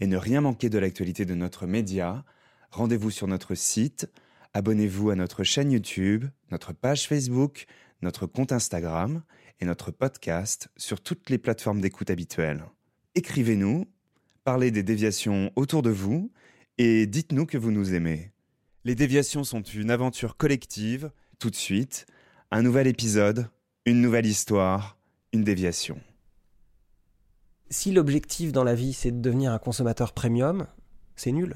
et ne rien manquer de l'actualité de notre média, rendez-vous sur notre site, abonnez-vous à notre chaîne YouTube, notre page Facebook, notre compte Instagram et notre podcast sur toutes les plateformes d'écoute habituelles. Écrivez-nous, parlez des déviations autour de vous et dites-nous que vous nous aimez. Les déviations sont une aventure collective, tout de suite, un nouvel épisode, une nouvelle histoire, une déviation si l'objectif dans la vie c'est de devenir un consommateur premium, c'est nul.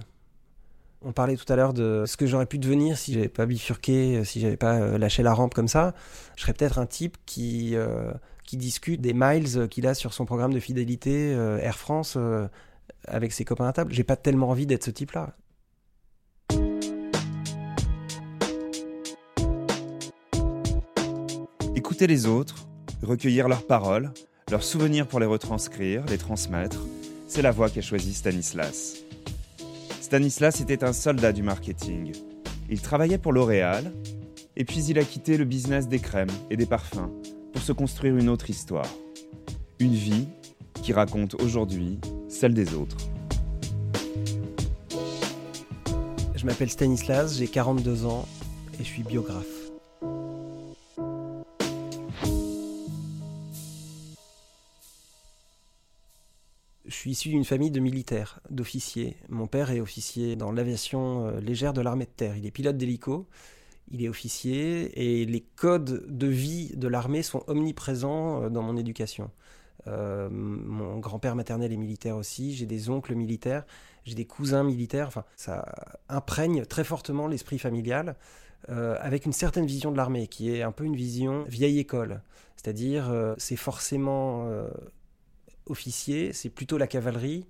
On parlait tout à l'heure de ce que j'aurais pu devenir si j'avais pas bifurqué, si j'avais pas euh, lâché la rampe comme ça. Je serais peut-être un type qui, euh, qui discute des miles qu'il a sur son programme de fidélité euh, Air France avec ses copains à table. J'ai pas tellement envie d'être ce type-là. Écouter les autres, recueillir leurs paroles, leurs souvenirs pour les retranscrire, les transmettre, c'est la voie qu'a choisie Stanislas. Stanislas était un soldat du marketing. Il travaillait pour L'Oréal, et puis il a quitté le business des crèmes et des parfums pour se construire une autre histoire. Une vie qui raconte aujourd'hui celle des autres. Je m'appelle Stanislas, j'ai 42 ans et je suis biographe. Suis issu d'une famille de militaires, d'officiers. Mon père est officier dans l'aviation euh, légère de l'armée de terre. Il est pilote d'hélico, il est officier, et les codes de vie de l'armée sont omniprésents euh, dans mon éducation. Euh, mon grand-père maternel est militaire aussi, j'ai des oncles militaires, j'ai des cousins militaires, enfin ça imprègne très fortement l'esprit familial avec une certaine vision de l'armée qui est un peu une vision vieille école, c'est-à-dire c'est forcément officier, c'est plutôt la cavalerie.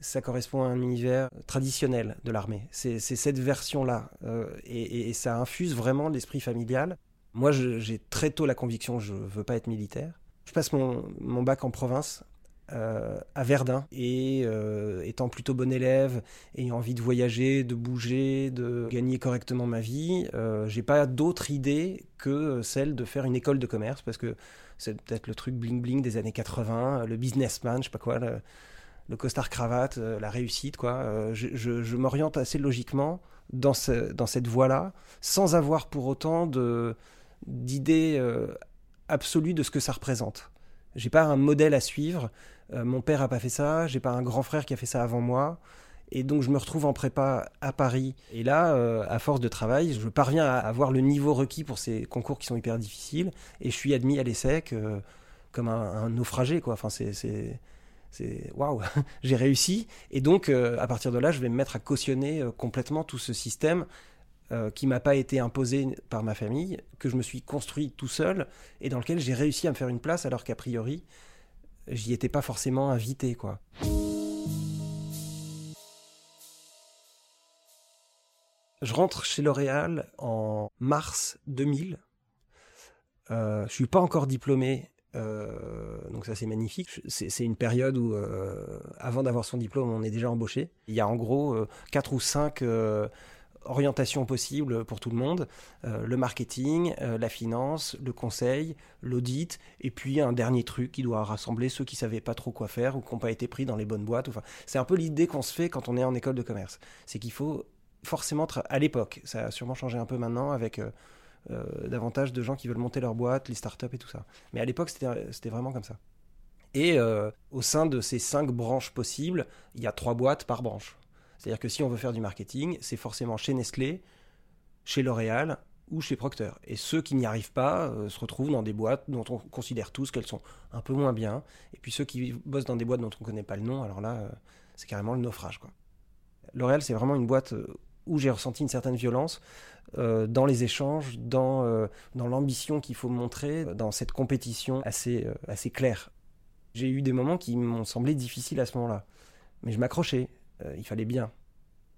Ça correspond à un univers traditionnel de l'armée. C'est cette version-là. Euh, et, ça infuse vraiment l'esprit familial. Moi, j'ai très tôt la conviction que je ne veux pas être militaire. Je passe mon, bac en province euh, à Verdun et euh, étant plutôt bon élève, ayant envie de voyager, de bouger, de gagner correctement ma vie, j'ai pas d'autre idée que celle de faire une école de commerce parce que c'est peut-être le truc bling bling des années 80, le businessman, je sais pas quoi, le, costard cravate, euh, la réussite, quoi. Euh, je, m'oriente assez logiquement dans, dans cette voie-là, sans avoir pour autant d'idée euh, absolue de ce que ça représente. J'ai pas un modèle à suivre. mon père a pas fait ça. J'ai pas un grand frère qui a fait ça avant moi. Et donc je me retrouve en prépa à Paris. Et là, euh, à force de travail, je parviens à avoir le niveau requis pour ces concours qui sont hyper difficiles. Et je suis admis à l'ESSEC euh, comme un, naufragé, quoi. Enfin, c'est... c'est waouh, j'ai réussi. Et donc, euh, à partir de là, je vais me mettre à cautionner complètement tout ce système qui m'a pas été imposé par ma famille, que je me suis construit tout seul et dans lequel j'ai réussi à me faire une place alors qu'a priori, j'y étais pas forcément invité, quoi. Je rentre chez L'Oréal en mars 2000. Euh, je suis pas encore diplômé, euh, donc ça c'est magnifique. C'est une période où, euh, avant d'avoir son diplôme, on est déjà embauché. Il y a en gros euh, quatre ou cinq orientations possibles pour tout le monde le marketing, la finance, le conseil, l'audit, et puis un dernier truc qui doit rassembler ceux qui savaient pas trop quoi faire ou qui n'ont pas été pris dans les bonnes boîtes. Enfin, c'est un peu l'idée qu'on se fait quand on est en école de commerce. C'est qu'il faut forcément à l'époque. Ça a sûrement changé un peu maintenant avec euh, euh, davantage de gens qui veulent monter leur boîte, les startups et tout ça. Mais à l'époque, c'était vraiment comme ça. Et euh, au sein de ces cinq branches possibles, il y a trois boîtes par branche. C'est-à-dire que si on veut faire du marketing, c'est forcément chez Nestlé, chez L'Oréal ou chez Procter. Et ceux qui n'y arrivent pas se retrouvent dans des boîtes dont on considère tous qu'elles sont un peu moins bien. Et puis ceux qui bossent dans des boîtes dont on ne connaît pas le nom, alors là, c'est carrément le naufrage. L'Oréal, c'est vraiment une boîte où j'ai ressenti une certaine violence dans les échanges, dans, dans l'ambition qu'il faut montrer, dans cette compétition assez, assez claire. J'ai eu des moments qui m'ont semblé difficiles à ce moment-là. Mais je m'accrochais, il fallait bien.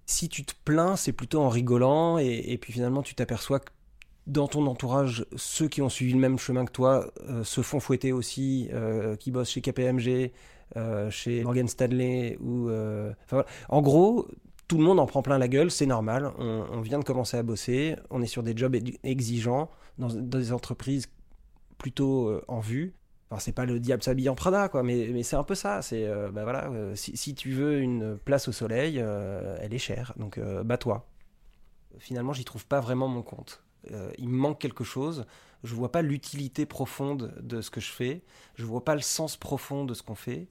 Si tu te plains, c'est plutôt en rigolant, et, puis finalement tu t'aperçois que dans ton entourage, ceux qui ont suivi le même chemin que toi euh, se font fouetter aussi, euh, qui bossent chez KPMG, euh, chez Morgan Stanley ou. En gros, tout le monde en prend plein la gueule, c'est normal. On, vient de commencer à bosser, on est sur des jobs exigeants, dans, des entreprises plutôt en vue. Enfin, c'est pas le diable s'habille en Prada, quoi, mais, c'est un peu ça. C'est, bah voilà, si, si, tu veux une place au soleil, elle est chère, donc bats-toi. Finalement, j'y trouve pas vraiment mon compte. Euh, il me manque quelque chose. Je vois pas l'utilité profonde de ce que je fais. Je vois pas le sens profond de ce qu'on fait.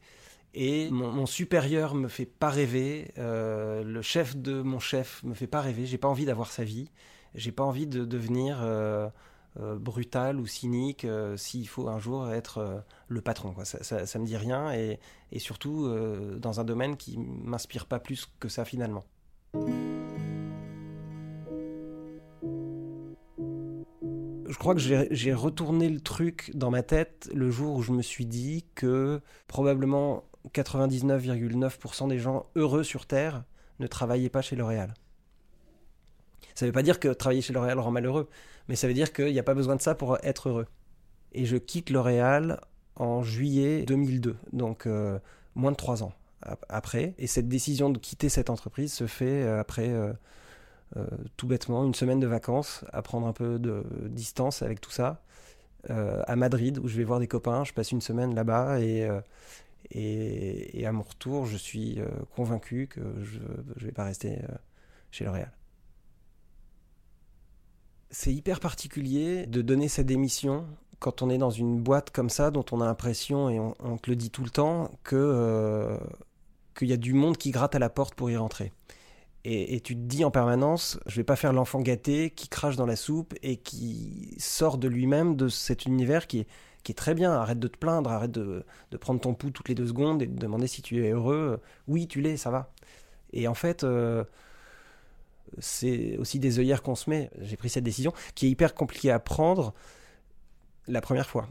Et mon, supérieur me fait pas rêver. Euh, le chef de mon chef me fait pas rêver. J'ai pas envie d'avoir sa vie. J'ai pas envie de devenir euh, brutal ou cynique s'il faut un jour être le patron. Ça, ça, me dit rien et, et surtout dans un domaine qui m'inspire pas plus que ça finalement. je crois que j'ai retourné le truc dans ma tête le jour où je me suis dit que probablement 99,9% des gens heureux sur Terre ne travaillaient pas chez L'Oréal. Ça ne veut pas dire que travailler chez L'Oréal rend malheureux, mais ça veut dire qu'il n'y a pas besoin de ça pour être heureux. Et je quitte L'Oréal en juillet 2002, donc euh, moins de trois ans après. Et cette décision de quitter cette entreprise se fait euh, après euh, tout bêtement, une semaine de vacances, à prendre un peu de distance avec tout ça, à Madrid, où je vais voir des copains, je passe une semaine là-bas, et, euh, et, à mon retour, je suis convaincu que je ne vais pas rester chez L'Oréal. C'est hyper particulier de donner sa démission quand on est dans une boîte comme ça, dont on a l'impression, et on, te le dit tout le temps, que qu'il y a du monde qui gratte à la porte pour y rentrer. Et, tu te dis en permanence, je vais pas faire l'enfant gâté qui crache dans la soupe et qui sort de lui-même de cet univers qui est, qui est très bien. Arrête de te plaindre, arrête de, de, prendre ton pouls toutes les deux secondes et de demander si tu es heureux. Oui, tu l'es, ça va. Et en fait, euh, c'est aussi des œillères qu'on se met. J'ai pris cette décision qui est hyper compliquée à prendre la première fois.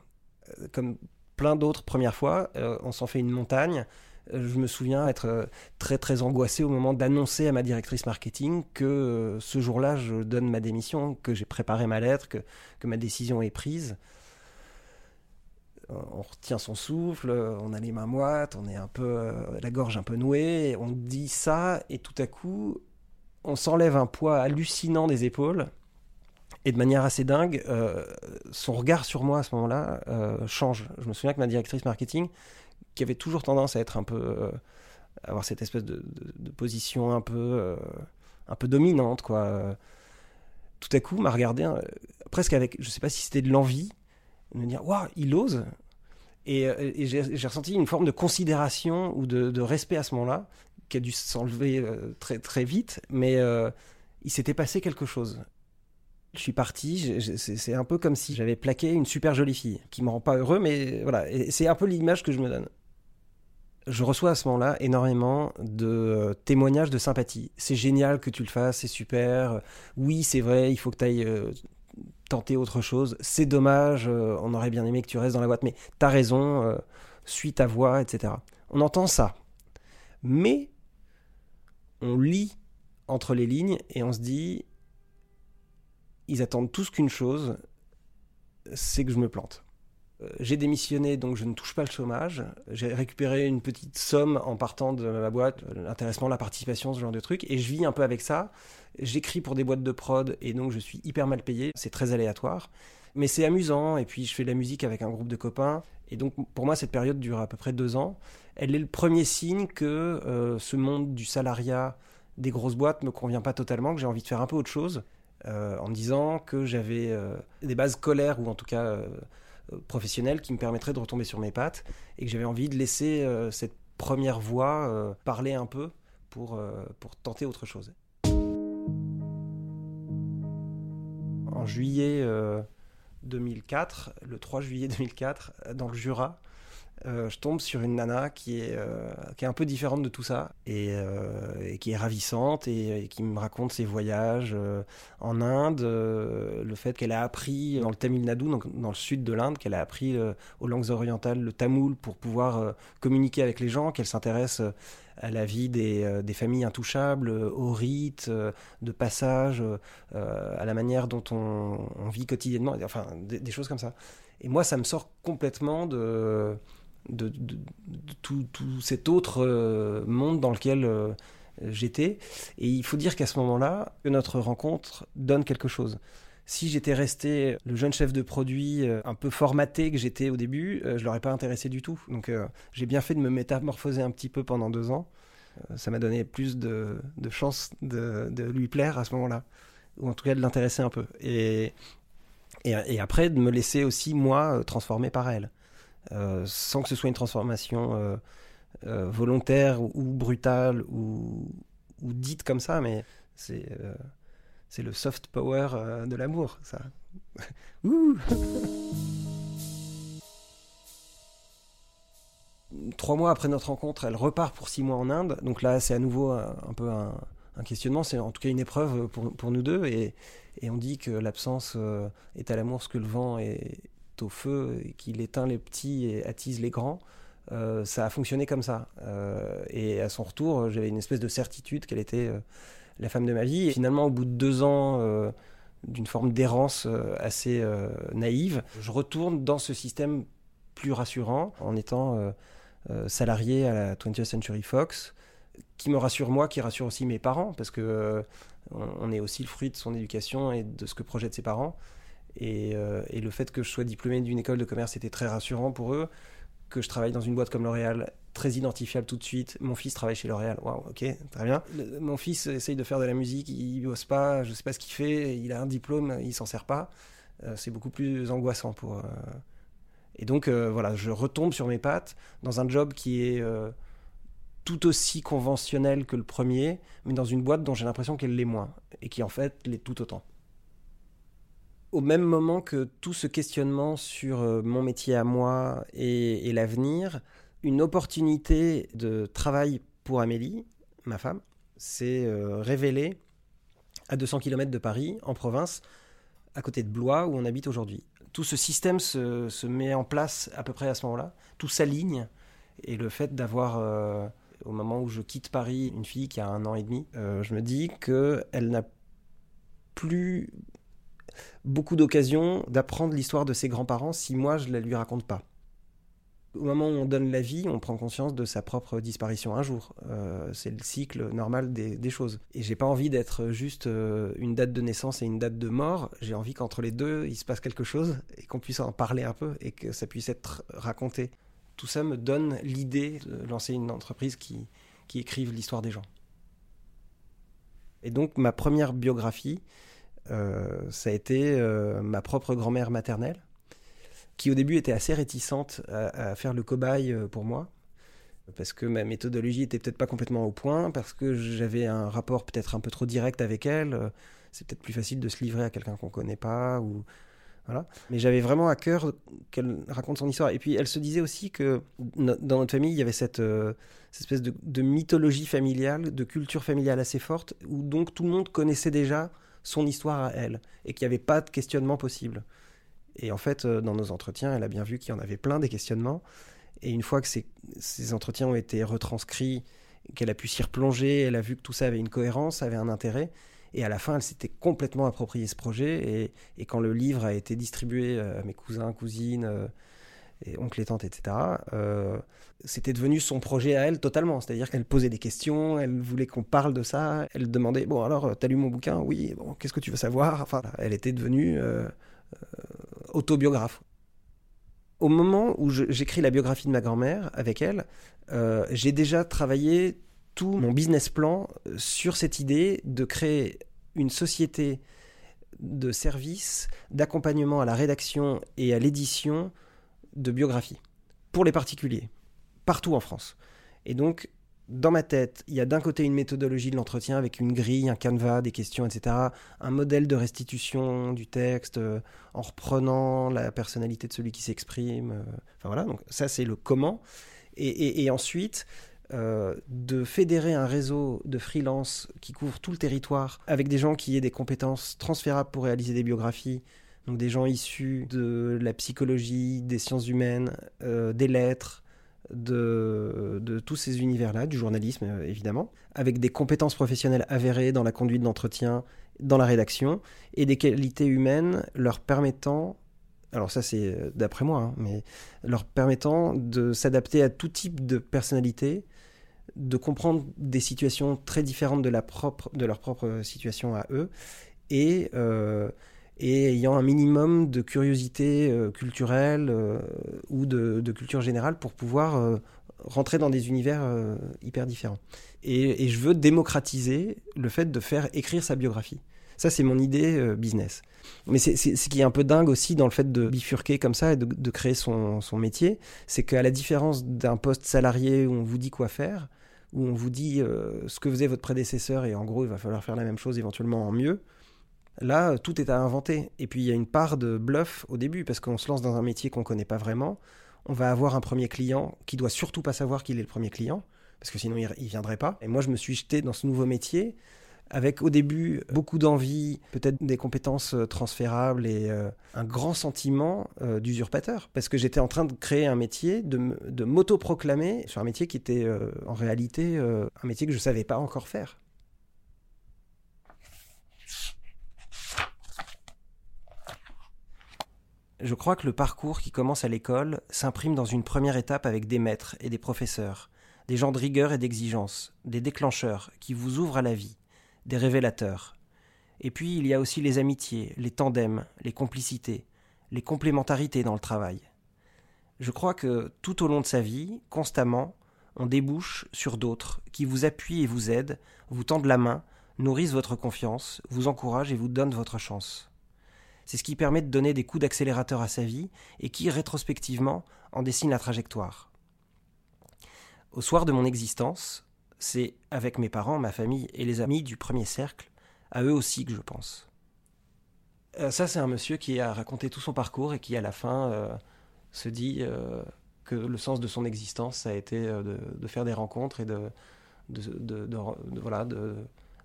Euh, comme plein d'autres premières fois, euh, on s'en fait une montagne je me souviens être très très angoissé au moment d'annoncer à ma directrice marketing que ce jour-là je donne ma démission, que j'ai préparé ma lettre, que, que ma décision est prise. Euh, on retient son souffle, on a les mains moites, on est un peu la gorge un peu nouée, on dit ça et tout à coup on s'enlève un poids hallucinant des épaules et de manière assez dingue, son regard sur moi à ce moment-là change. Je me souviens que ma directrice marketing qui avait toujours tendance à être un peu euh, avoir cette espèce de, position un peu euh, un peu dominante quoi tout à coup m'a regardé euh, presque avec je sais pas si c'était de l'envie de me dire waouh il ose et, j'ai ressenti une forme de considération ou de, respect à ce moment-là qui a dû s'enlever très très vite mais il s'était passé quelque chose je suis parti, c'est un peu comme si j'avais plaqué une super jolie fille, qui me rend pas heureux, mais voilà, c'est un peu l'image que je me donne je reçois à ce moment-là énormément de euh, témoignages de sympathie. C'est génial que tu le fasses, c'est super. Oui, c'est vrai, il faut que tu ailles euh, tenter autre chose. C'est dommage, euh, on aurait bien aimé que tu restes dans la boîte, mais t'as raison, suis ta voix, etc. On entend ça. Mais on lit entre les lignes et on se dit, ils attendent tous qu'une chose, c'est que je me plante. Euh, j'ai démissionné, donc je ne touche pas le chômage. J'ai récupéré une petite somme en partant de ma boîte, l'intéressement, la participation, ce genre de trucs, et je vis un peu avec ça. J'écris pour des boîtes de prod, et donc je suis hyper mal payé. C'est très aléatoire, mais c'est amusant. Et puis je fais de la musique avec un groupe de copains, et donc pour moi cette période dure à peu près deux ans. Elle est le premier signe que euh, ce monde du salariat des grosses boîtes me convient pas totalement, que j'ai envie de faire un peu autre chose. Euh, en me disant que j'avais des bases scolaires ou en tout cas professionnel qui me permettrait de retomber sur mes pattes et que j'avais envie de laisser euh, cette première voix euh, parler un peu pour, euh, pour tenter autre chose. en juillet 2004, le 3 juillet 2004, dans le Jura. Euh, je tombe sur une nana qui est, euh, qui est un peu différente de tout ça et, euh, qui est ravissante et, qui me raconte ses voyages en Inde, le fait qu'elle a appris dans le Tamil Nadu, donc dans le sud de l'Inde, qu'elle a appris aux langues orientales le tamoul pour pouvoir communiquer avec les gens, qu'elle s'intéresse à la vie des, des, familles intouchables, aux rites, de passage, à la manière dont on, vit quotidiennement, enfin des, choses comme ça. Et moi, ça me sort complètement de, de, tout, cet autre euh, monde dans lequel euh, j'étais. Et il faut dire qu'à ce moment-là, notre rencontre donne quelque chose. Si j'étais resté le jeune chef de produit euh, un peu formaté que j'étais au début, je l'aurais pas intéressé du tout. Donc j'ai bien fait de me métamorphoser un petit peu pendant deux ans. ça m'a donné plus de, chances de, lui plaire à ce moment-là, ou en tout cas de l'intéresser un peu. Et, et, après de me laisser aussi moi transformer par elle. Euh, sans que ce soit une transformation euh, euh, volontaire ou, brutale ou, dite comme ça, mais c'est c'est le soft power de l'amour, ça. Trois mois après notre rencontre, elle repart pour six mois en Inde. Donc là, c'est à nouveau un, peu un, questionnement. C'est en tout cas une épreuve pour, pour nous deux. Et, et, on dit que l'absence est à l'amour ce que le vent est, au feu, qu'il éteint les petits et attise les grands. Euh, ça a fonctionné comme ça. Euh, et à son retour, j'avais une espèce de certitude qu'elle était euh, la femme de ma vie. Et finalement, au bout de deux ans d'une forme d'errance assez naïve, je retourne dans ce système plus rassurant en étant salarié à la 20th Century Fox, qui me rassure moi, qui rassure aussi mes parents, parce que on est aussi le fruit de son éducation et de ce que projettent ses parents. Euh, et, le fait que je sois diplômé d'une école de commerce était très rassurant pour eux. Que je travaille dans une boîte comme L'Oréal, très identifiable tout de suite. Mon fils travaille chez L'Oréal. Waouh, ok, très bien. mon fils essaye de faire de la musique, il bosse pas, je sais pas ce qu'il fait, il a un diplôme, il s'en sert pas. Euh, c'est beaucoup plus angoissant pour. Euh, et donc, voilà, je retombe sur mes pattes dans un job qui est tout aussi conventionnel que le premier, mais dans une boîte dont j'ai l'impression qu'elle l'est moins, et qui en fait l'est tout autant au même moment que tout ce questionnement sur euh, mon métier à moi et, l'avenir, une opportunité de travail pour Amélie, ma femme, s'est euh, révélée à 200 km de Paris, en province, à côté de Blois, où on habite aujourd'hui. Tout ce système se, met en place à peu près à ce moment-là, tout s'aligne, et le fait d'avoir, euh, au moment où je quitte Paris, une fille qui a un an et demi, je me dis qu'elle n'a plus beaucoup d'occasions d'apprendre l'histoire de ses grands-parents si moi je la lui raconte pas. Au moment où on donne la vie, on prend conscience de sa propre disparition un jour. Euh, c'est le cycle normal des, choses. Et j'ai pas envie d'être juste euh, une date de naissance et une date de mort. J'ai envie qu'entre les deux, il se passe quelque chose et qu'on puisse en parler un peu et que ça puisse être raconté. Tout ça me donne l'idée de lancer une entreprise qui, qui écrive l'histoire des gens. Et donc ma première biographie, ça a été euh, ma propre grand-mère maternelle, qui au début était assez réticente à, faire le cobaye euh, pour moi, parce que ma méthodologie était peut-être pas complètement au point, parce que j'avais un rapport peut-être un peu trop direct avec elle. C'est peut-être plus facile de se livrer à quelqu'un qu'on connaît pas ou voilà. Mais j'avais vraiment à cœur qu'elle raconte son histoire. Et puis elle se disait aussi que dans notre famille, il y avait cette, cette espèce de, de, mythologie familiale, de culture familiale assez forte, où donc tout le monde connaissait déjà son histoire à elle et qu'il n'y avait pas de questionnement possible. Et en fait, euh, dans nos entretiens, elle a bien vu qu'il y en avait plein des questionnements. Et une fois que ces, entretiens ont été retranscrits, qu'elle a pu s'y replonger, elle a vu que tout ça avait une cohérence, avait un intérêt. Et à la fin, elle s'était complètement approprié ce projet. Et, quand le livre a été distribué à mes cousins, cousines, euh, et oncle et tante, etc., euh, c'était devenu son projet à elle totalement. C'est-à-dire qu'elle posait des questions, elle voulait qu'on parle de ça, elle demandait Bon, alors, t'as lu mon bouquin? Oui, bon, qu'est-ce que tu veux savoir? Enfin, elle était devenue euh, euh, autobiographe. Au moment où j'écris la biographie de ma grand-mère avec elle, j'ai déjà travaillé tout mon business plan sur cette idée de créer une société de services, d'accompagnement à la rédaction et à l'édition de biographie pour les particuliers, partout en France. Et donc, dans ma tête, il y a d'un côté une méthodologie de l'entretien avec une grille, un canevas, des questions, etc. Un modèle de restitution du texte euh, en reprenant la personnalité de celui qui s'exprime. Euh, enfin voilà, donc ça c'est le comment. Et, ensuite, euh, de fédérer un réseau de freelance qui couvre tout le territoire avec des gens qui aient des compétences transférables pour réaliser des biographies. Donc des gens issus de la psychologie, des sciences humaines, des lettres, de, tous ces univers-là, du journalisme euh, évidemment, avec des compétences professionnelles avérées dans la conduite d'entretien, dans la rédaction, et des qualités humaines leur permettant, alors ça c'est euh, d'après moi, hein, mais leur permettant de s'adapter à tout type de personnalité, de comprendre des situations très différentes de, la propre, de leur propre situation à eux, et euh, et ayant un minimum de curiosité euh, culturelle euh, ou de, culture générale pour pouvoir euh, rentrer dans des univers hyper différents. Et, je veux démocratiser le fait de faire écrire sa biographie. Ça, c'est mon idée business. Mais ce qui est un peu dingue aussi dans le fait de bifurquer comme ça et de, créer son métier, c'est qu'à la différence d'un poste salarié où on vous dit quoi faire, où on vous dit ce que faisait votre prédécesseur et en gros il va falloir faire la même chose éventuellement en mieux, Là, tout est à inventer. Et puis, il y a une part de bluff au début, parce qu'on se lance dans un métier qu'on ne connaît pas vraiment. On va avoir un premier client qui doit surtout pas savoir qu'il est le premier client, parce que sinon, il ne viendrait pas. Et moi, je me suis jeté dans ce nouveau métier avec au début beaucoup d'envie, peut-être des compétences euh, transférables et euh, un grand sentiment euh, d'usurpateur. Parce que j'étais en train de créer un métier, de, de m'auto-proclamer sur un métier qui était en réalité un métier que je ne savais pas encore faire. Je crois que le parcours qui commence à l'école s'imprime dans une première étape avec des maîtres et des professeurs, des gens de rigueur et d'exigence, des déclencheurs qui vous ouvrent à la vie, des révélateurs. Et puis il y a aussi les amitiés, les tandems, les complicités, les complémentarités dans le travail. Je crois que tout au long de sa vie, constamment, on débouche sur d'autres qui vous appuient et vous aident, vous tendent la main, nourrissent votre confiance, vous encouragent et vous donnent votre chance. C'est ce qui permet de donner des coups d'accélérateur à sa vie et qui, rétrospectivement, en dessine la trajectoire. Au soir de mon existence, c'est avec mes parents, ma famille et les amis du premier cercle, à eux aussi que je pense. Euh, ça, c'est un monsieur qui a raconté tout son parcours et qui, à la fin, euh, se dit euh, que le sens de son existence, ça a été de, faire des rencontres et de, de voilà, de,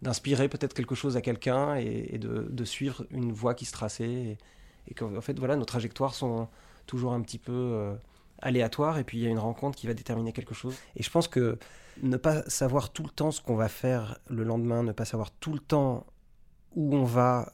d'inspirer peut-être quelque chose à quelqu'un et, de, suivre une voie qui se traçait. Et, et qu'en fait, voilà, nos trajectoires sont toujours un petit peu euh, aléatoires et puis il y a une rencontre qui va déterminer quelque chose. Et je pense que ne pas savoir tout le temps ce qu'on va faire le lendemain, ne pas savoir tout le temps où on va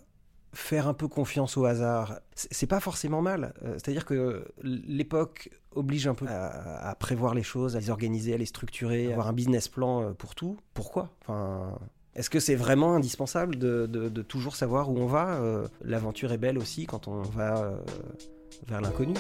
faire un peu confiance au hasard, c'est pas forcément mal. Euh, c'est-à-dire que l'époque oblige un peu à, à, prévoir les choses, à les organiser, à les structurer, à avoir un business plan euh, pour tout. Pourquoi? Enfin, est-ce que c'est vraiment indispensable de, toujours savoir où on va euh, L'aventure est belle aussi quand on va euh, vers l'inconnu?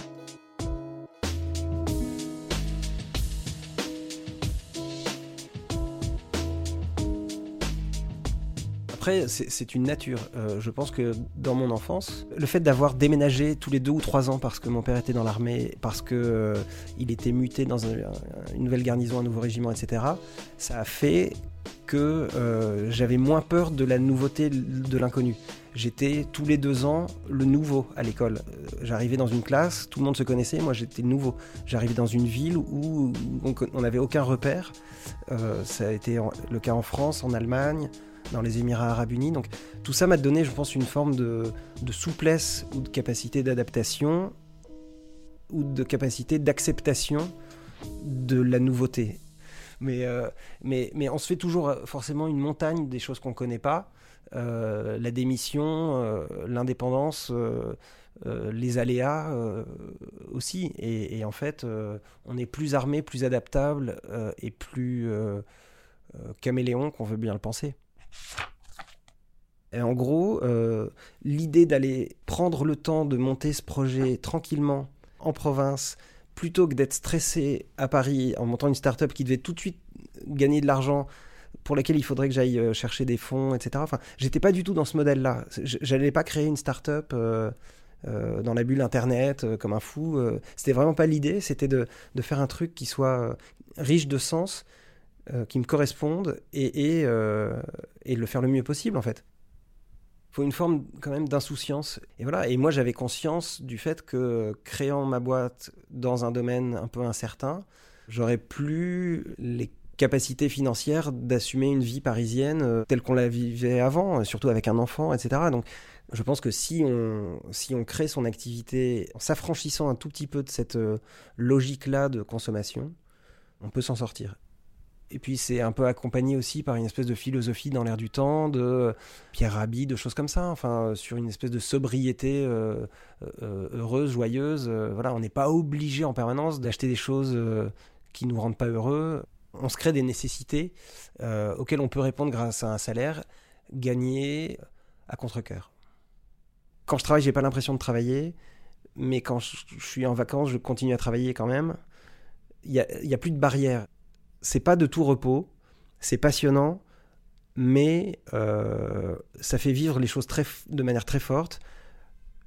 Après, c'est une nature. Euh, je pense que dans mon enfance, le fait d'avoir déménagé tous les deux ou trois ans parce que mon père était dans l'armée, parce que il était muté dans une nouvelle garnison, un nouveau régiment, etc., ça a fait que euh, j'avais moins peur de la nouveauté, de l'inconnu. J'étais tous les deux ans le nouveau à l'école. Euh, j'arrivais dans une classe, tout le monde se connaissait, moi j'étais nouveau. J'arrivais dans une ville où on n'avait aucun repère. Euh, ça a été le cas en France, en Allemagne, dans les Émirats arabes unis. Donc tout ça m'a donné, je pense, une forme de, souplesse ou de capacité d'adaptation ou de capacité d'acceptation de la nouveauté. Mais, euh, mais, mais on se fait toujours euh, forcément une montagne des choses qu'on ne connaît pas. Euh, la démission, l'indépendance, les aléas aussi. Et, en fait, on est plus armé, plus adaptable et plus caméléon qu'on veut bien le penser. Et en gros, l'idée d'aller prendre le temps de monter ce projet tranquillement en province, plutôt que d'être stressé à Paris en montant une start-up qui devait tout de suite gagner de l'argent pour laquelle il faudrait que j'aille euh, chercher des fonds, etc. Enfin, j'étais pas du tout dans ce modèle-là. J'allais pas créer une start-up euh, euh, dans la bulle Internet comme un fou. c'était vraiment pas l'idée. C'était de, de, faire un truc qui soit riche de sens, euh, qui me correspondent et, euh, et, le faire le mieux possible en fait. Il faut une forme quand même d'insouciance. Et voilà. Et moi j'avais conscience du fait que créant ma boîte dans un domaine un peu incertain, j'aurais plus les capacités financières d'assumer une vie parisienne euh, telle qu'on la vivait avant, surtout avec un enfant, etc. Donc je pense que si on, si on crée son activité en s'affranchissant un tout petit peu de cette logique-là de consommation, on peut s'en sortir. Et puis c'est un peu accompagné aussi par une espèce de philosophie dans l'air du temps, de Pierre Rabhi, de choses comme ça, enfin sur une espèce de sobriété euh, euh, heureuse, joyeuse. Euh, voilà, on n'est pas obligé en permanence d'acheter des choses qui nous rendent pas heureux. On se crée des nécessités auxquelles on peut répondre grâce à un salaire gagné à contre-cœur. Quand je travaille, j'ai pas l'impression de travailler, mais quand je suis en vacances, je continue à travailler quand même. Il n'y a, a plus de barrières c'est pas de tout repos, c'est passionnant, mais euh, ça fait vivre les choses de manière très forte.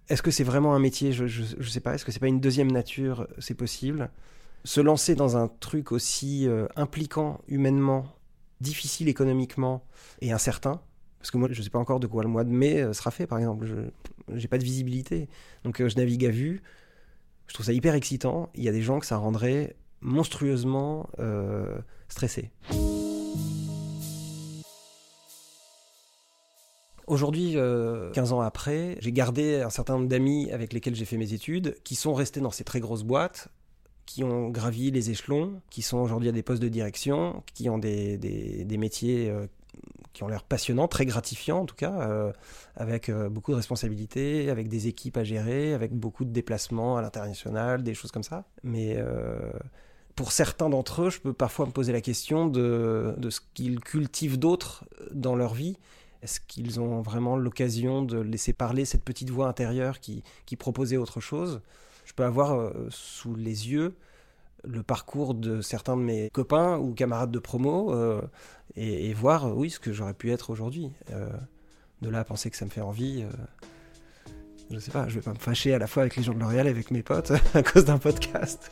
Est-ce que c'est vraiment un métier? Je ne sais pas. Est-ce que c'est pas une deuxième nature? C'est possible. Se lancer dans un truc aussi euh, impliquant humainement, difficile économiquement et incertain, parce que moi je ne sais pas encore de quoi le mois de mai euh, sera fait par exemple, je n'ai pas de visibilité. Donc je navigue à vue, je trouve ça hyper excitant. Il y a des gens que ça rendrait monstrueusement euh, stressé. Aujourd'hui, 15 euh, ans après, j'ai gardé un certain nombre d'amis avec lesquels j'ai fait mes études, qui sont restés dans ces très grosses boîtes, qui ont gravi les échelons, qui sont aujourd'hui à des postes de direction, qui ont des, des, métiers euh, qui ont l'air passionnants, très gratifiants en tout cas, avec beaucoup de responsabilités, avec des équipes à gérer, avec beaucoup de déplacements à l'international, des choses comme ça. Mais pour certains d'entre eux, je peux parfois me poser la question de, ce qu'ils cultivent d'autres dans leur vie. Est-ce qu'ils ont vraiment l'occasion de laisser parler cette petite voix intérieure qui, proposait autre chose? Je peux avoir euh, sous les yeux le parcours de certains de mes copains ou camarades de promo euh, et, voir, euh, oui, ce que j'aurais pu être aujourd'hui. de là à penser que ça me fait envie, je ne sais pas, je vais pas me fâcher à la fois avec les gens de L'Oréal et avec mes potes à cause d'un podcast.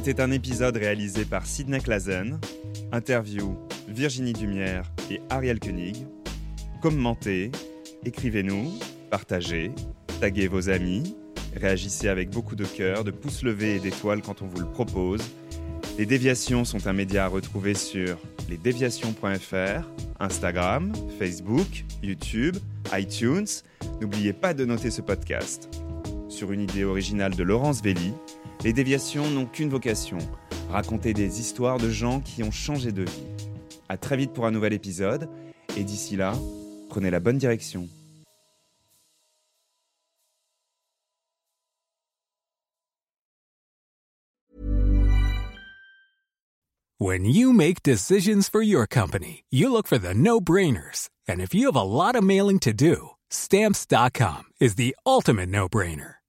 C'était un épisode réalisé par Sidney Clazen, interview Virginie Dumière et Ariel Koenig. Commentez, écrivez-nous, partagez, taguez vos amis, réagissez avec beaucoup de cœur, de pouces levés et d'étoiles quand on vous le propose. Les déviations sont un média à retrouver sur lesdéviations.fr, Instagram, Facebook, YouTube, iTunes. N'oubliez pas de noter ce podcast. Sur une idée originale de Laurence Velli, les déviations n'ont qu'une vocation, raconter des histoires de gens qui ont changé de vie. À très vite pour un nouvel épisode, et d'ici là, prenez la bonne direction. When you make decisions for your company, you look for the no-brainers. And if you have a lot of mailing to do, stamps.com is the ultimate no-brainer.